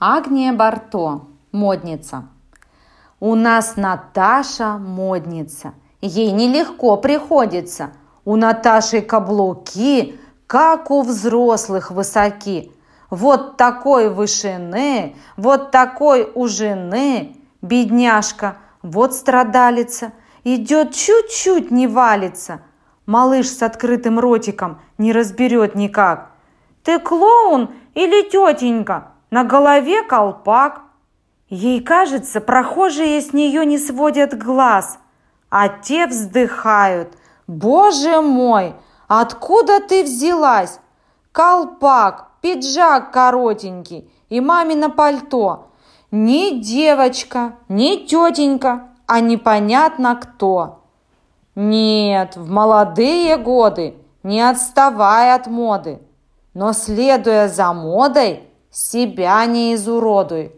Агния Барто, модница. У нас Наташа модница. Ей нелегко приходится. У Наташи каблуки, как у взрослых высоки. Вот такой вышины, вот такой у жены. Бедняжка, вот страдалица, идет чуть-чуть не валится. Малыш с открытым ротиком не разберет никак. Ты клоун или тетенька? На голове колпак. Ей кажется, прохожие с нее не сводят глаз, а те вздыхают. «Боже мой, откуда ты взялась? Колпак, пиджак коротенький и мамино пальто. Ни девочка, ни тетенька, а непонятно кто». Нет, в молодые годы не отставай от моды, но следуя за модой, себя не изуродуй.